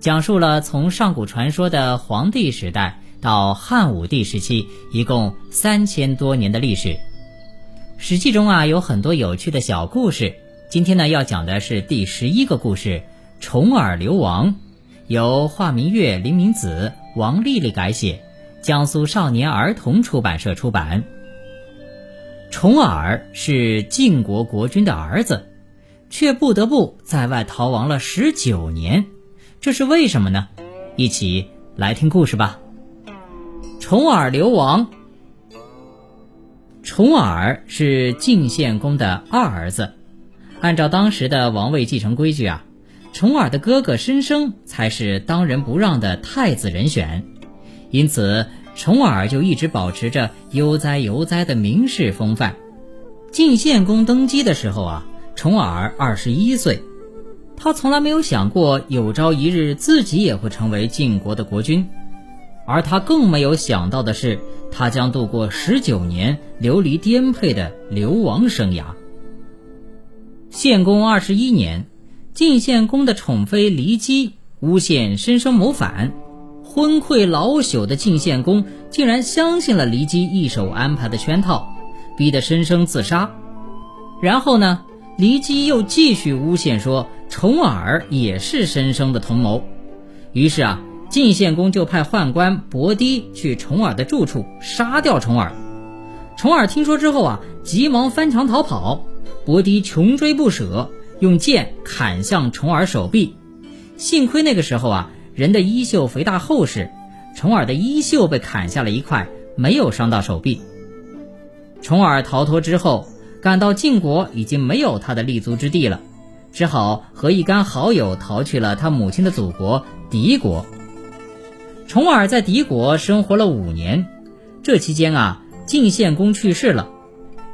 讲述了从上古传说的黄帝时代到汉武帝时期，一共三千多年的历史。史记中啊有很多有趣的小故事。今天呢要讲的是第十一个故事——重耳流亡，由华明月、林明子、王丽丽改写，江苏少年儿童出版社出版。重耳是晋国国君的儿子，却不得不在外逃亡了十九年。这是为什么呢？一起来听故事吧。重耳流亡。重耳是晋献公的二儿子，按照当时的王位继承规矩啊，重耳的哥哥申生才是当仁不让的太子人选，因此重耳就一直保持着悠哉悠哉的名士风范。晋献公登基的时候啊，重耳二十一岁。他从来没有想过有朝一日自己也会成为晋国的国君，而他更没有想到的是，他将度过十九年流离颠沛的流亡生涯。献公二十一年，晋献公的宠妃骊姬诬陷申生谋反，昏聩老朽的晋献公竟然相信了骊姬一手安排的圈套，逼得申生自杀。然后呢，骊姬又继续诬陷说。重耳也是申生的同谋，于是啊，晋献公就派宦官伯堤去重耳的住处杀掉重耳。重耳听说之后啊，急忙翻墙逃跑，伯堤穷追不舍，用剑砍向重耳手臂。幸亏那个时候啊，人的衣袖肥大厚实，重耳的衣袖被砍下了一块，没有伤到手臂。重耳逃脱之后，赶到晋国，已经没有他的立足之地了。只好和一干好友逃去了他母亲的祖国敌国。重耳在敌国生活了五年，这期间啊，晋献公去世了，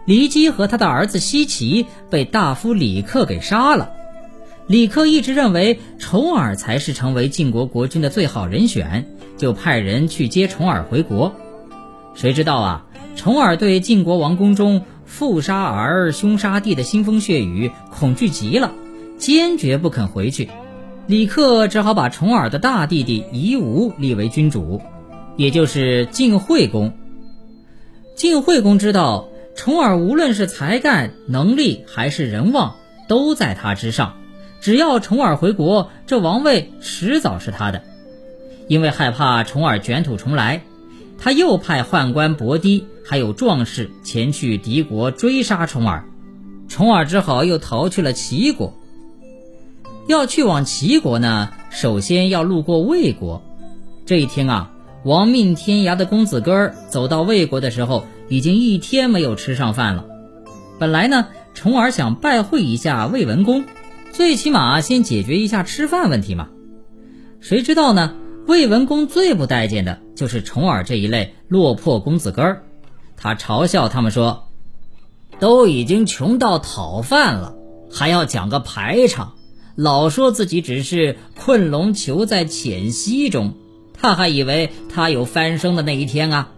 骊姬和他的儿子奚齐被大夫李克给杀了。李克一直认为重耳才是成为晋国国君的最好人选，就派人去接重耳回国。谁知道啊，重耳对晋国王宫中父杀儿、兄杀弟的腥风血雨恐惧极了。坚决不肯回去，李克只好把重耳的大弟弟夷吾立为君主，也就是晋惠公。晋惠公知道重耳无论是才干、能力还是人望，都在他之上，只要重耳回国，这王位迟早是他的。因为害怕重耳卷土重来，他又派宦官伯堤还有壮士前去敌国追杀重耳，重耳只好又逃去了齐国。要去往齐国呢，首先要路过魏国。这一天啊，亡命天涯的公子哥儿走到魏国的时候，已经一天没有吃上饭了。本来呢，重耳想拜会一下魏文公，最起码先解决一下吃饭问题嘛。谁知道呢，魏文公最不待见的就是重耳这一类落魄公子哥儿，他嘲笑他们说：“都已经穷到讨饭了，还要讲个排场。”老说自己只是困龙囚在浅溪中，他还以为他有翻身的那一天啊！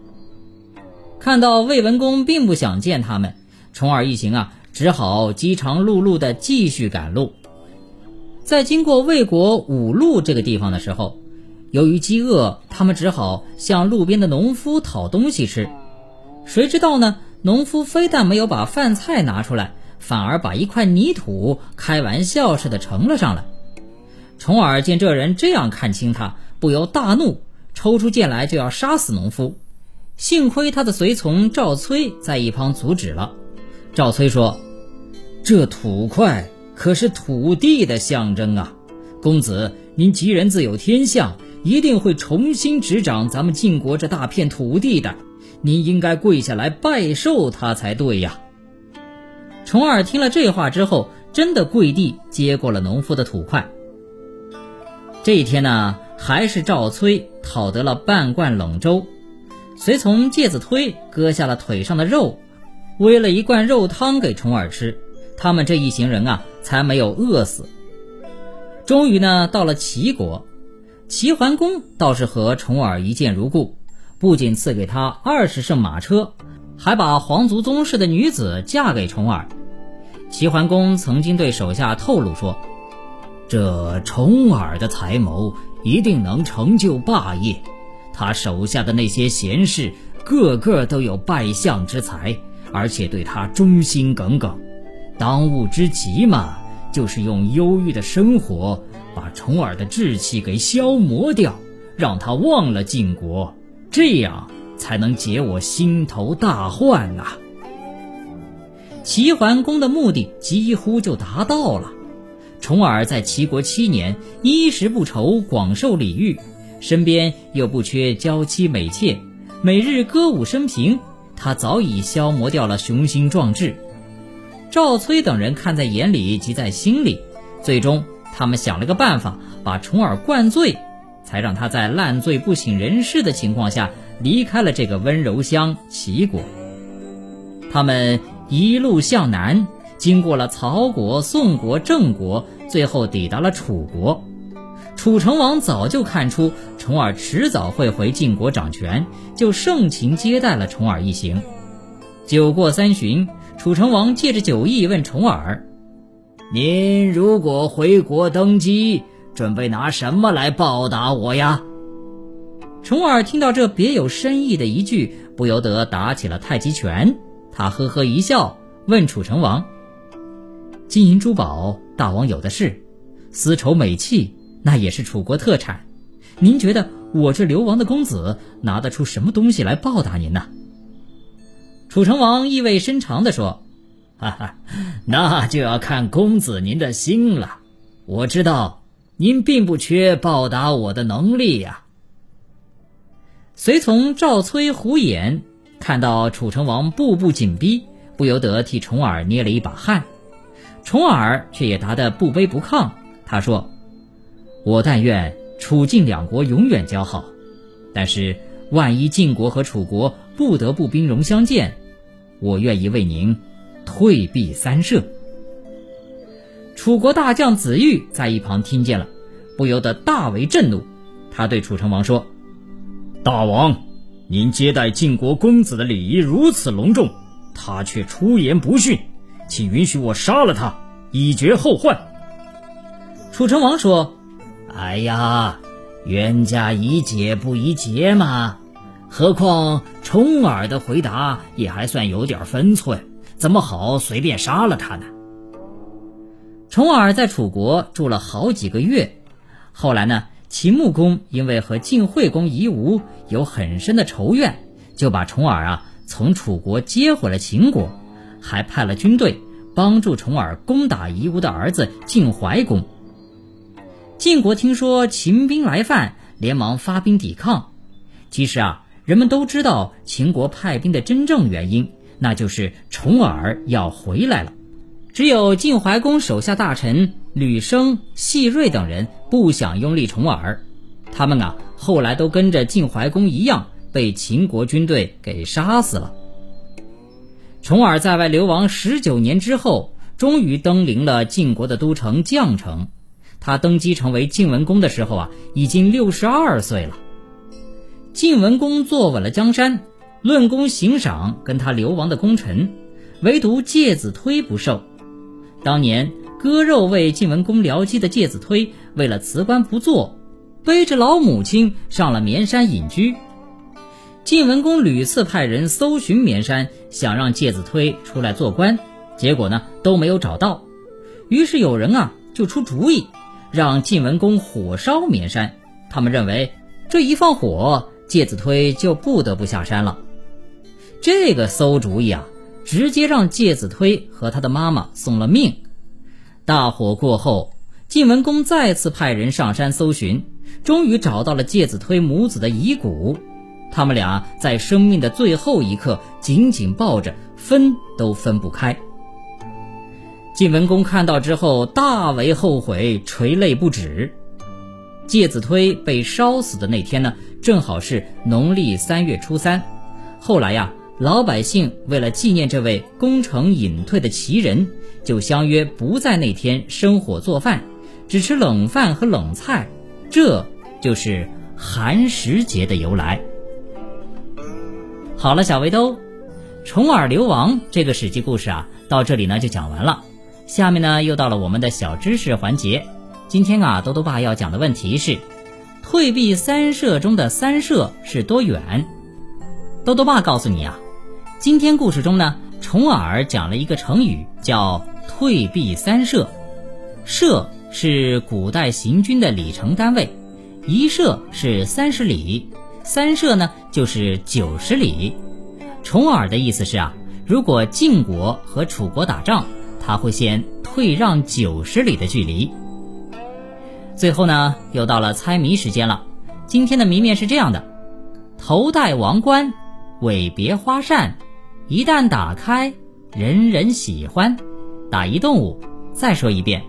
看到魏文公并不想见他们，重耳一行啊，只好饥肠辘辘的继续赶路。在经过魏国五路这个地方的时候，由于饥饿，他们只好向路边的农夫讨东西吃。谁知道呢？农夫非但没有把饭菜拿出来。反而把一块泥土开玩笑似的盛了上来。重耳见这人这样看清他，不由大怒，抽出剑来就要杀死农夫。幸亏他的随从赵崔在一旁阻止了。赵崔说：“这土块可是土地的象征啊！公子，您吉人自有天相，一定会重新执掌咱们晋国这大片土地的。您应该跪下来拜寿他才对呀。”重耳听了这话之后，真的跪地接过了农夫的土块。这一天呢，还是赵崔讨得了半罐冷粥，随从介子推割下了腿上的肉，煨了一罐肉汤给重耳吃。他们这一行人啊，才没有饿死。终于呢，到了齐国，齐桓公倒是和重耳一见如故，不仅赐给他二十乘马车，还把皇族宗室的女子嫁给重耳。齐桓公曾经对手下透露说：“这重耳的才谋。”一定能成就霸业。他手下的那些贤士，个个都有拜相之才，而且对他忠心耿耿。当务之急嘛，就是用忧郁的生活把重耳的志气给消磨掉，让他忘了晋国，这样才能解我心头大患呐。齐桓公的目的几乎就达到了。重耳在齐国七年，衣食不愁，广受礼遇，身边又不缺娇妻美妾，每日歌舞升平，他早已消磨掉了雄心壮志。赵崔等人看在眼里，急在心里，最终他们想了个办法，把重耳灌醉，才让他在烂醉不省人事的情况下离开了这个温柔乡齐国。他们一路向南。经过了曹国、宋国、郑国，最后抵达了楚国。楚成王早就看出重耳迟早会回晋国掌权，就盛情接待了重耳一行。酒过三巡，楚成王借着酒意问重耳：“您如果回国登基，准备拿什么来报答我呀？”重耳听到这别有深意的一句，不由得打起了太极拳。他呵呵一笑，问楚成王。金银珠宝，大王有的是；丝绸美器，那也是楚国特产。您觉得我这流亡的公子拿得出什么东西来报答您呢？楚成王意味深长地说：“哈哈，那就要看公子您的心了。我知道您并不缺报答我的能力呀。”随从赵崔、胡衍看到楚成王步步紧逼，不由得替重耳捏了一把汗。重耳却也答得不卑不亢。他说：“我但愿楚晋两国永远交好，但是万一晋国和楚国不得不兵戎相见，我愿意为您退避三舍。”楚国大将子玉在一旁听见了，不由得大为震怒。他对楚成王说：“大王，您接待晋国公子的礼仪如此隆重，他却出言不逊。”请允许我杀了他，以绝后患。楚成王说：“哎呀，冤家宜解不宜结嘛。何况重耳的回答也还算有点分寸，怎么好随便杀了他呢？”重耳在楚国住了好几个月，后来呢，秦穆公因为和晋惠公夷吾有很深的仇怨，就把重耳啊从楚国接回了秦国。还派了军队帮助重耳攻打夷吾的儿子晋怀公。晋国听说秦兵来犯，连忙发兵抵抗。其实啊，人们都知道秦国派兵的真正原因，那就是重耳要回来了。只有晋怀公手下大臣吕生、细瑞等人不想拥立重耳，他们啊后来都跟着晋怀公一样，被秦国军队给杀死了。重耳在外流亡十九年之后，终于登临了晋国的都城绛城。他登基成为晋文公的时候啊，已经六十二岁了。晋文公坐稳了江山，论功行赏跟他流亡的功臣，唯独介子推不受。当年割肉为晋文公疗疾的介子推，为了辞官不做，背着老母亲上了绵山隐居。晋文公屡次派人搜寻绵山，想让介子推出来做官，结果呢都没有找到。于是有人啊就出主意，让晋文公火烧绵山。他们认为这一放火，介子推就不得不下山了。这个馊主意啊，直接让介子推和他的妈妈送了命。大火过后，晋文公再次派人上山搜寻，终于找到了介子推母子的遗骨。他们俩在生命的最后一刻紧紧抱着，分都分不开。晋文公看到之后大为后悔，垂泪不止。介子推被烧死的那天呢，正好是农历三月初三。后来呀，老百姓为了纪念这位功成隐退的奇人，就相约不在那天生火做饭，只吃冷饭和冷菜，这就是寒食节的由来。好了，小围兜，重耳流亡这个史记故事啊，到这里呢就讲完了。下面呢，又到了我们的小知识环节。今天啊，兜兜爸要讲的问题是：退避三舍中的三舍是多远？兜兜爸告诉你啊，今天故事中呢，重耳讲了一个成语，叫退避三舍。舍是古代行军的里程单位，一舍是三十里，三舍呢就是九十里。重耳的意思是啊，如果晋国和楚国打仗。他会先退让九十里的距离。最后呢，又到了猜谜时间了。今天的谜面是这样的：头戴王冠，尾别花扇，一旦打开，人人喜欢。打一动物。再说一遍：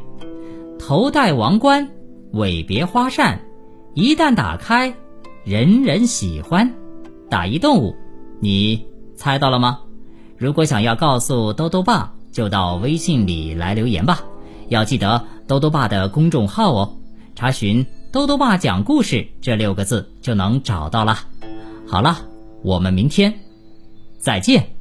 头戴王冠，尾别花扇，一旦打开，人人喜欢。打一动物。你猜到了吗？如果想要告诉兜兜爸。就到微信里来留言吧，要记得兜兜爸的公众号哦，查询“兜兜爸讲故事”这六个字就能找到了。好了，我们明天再见。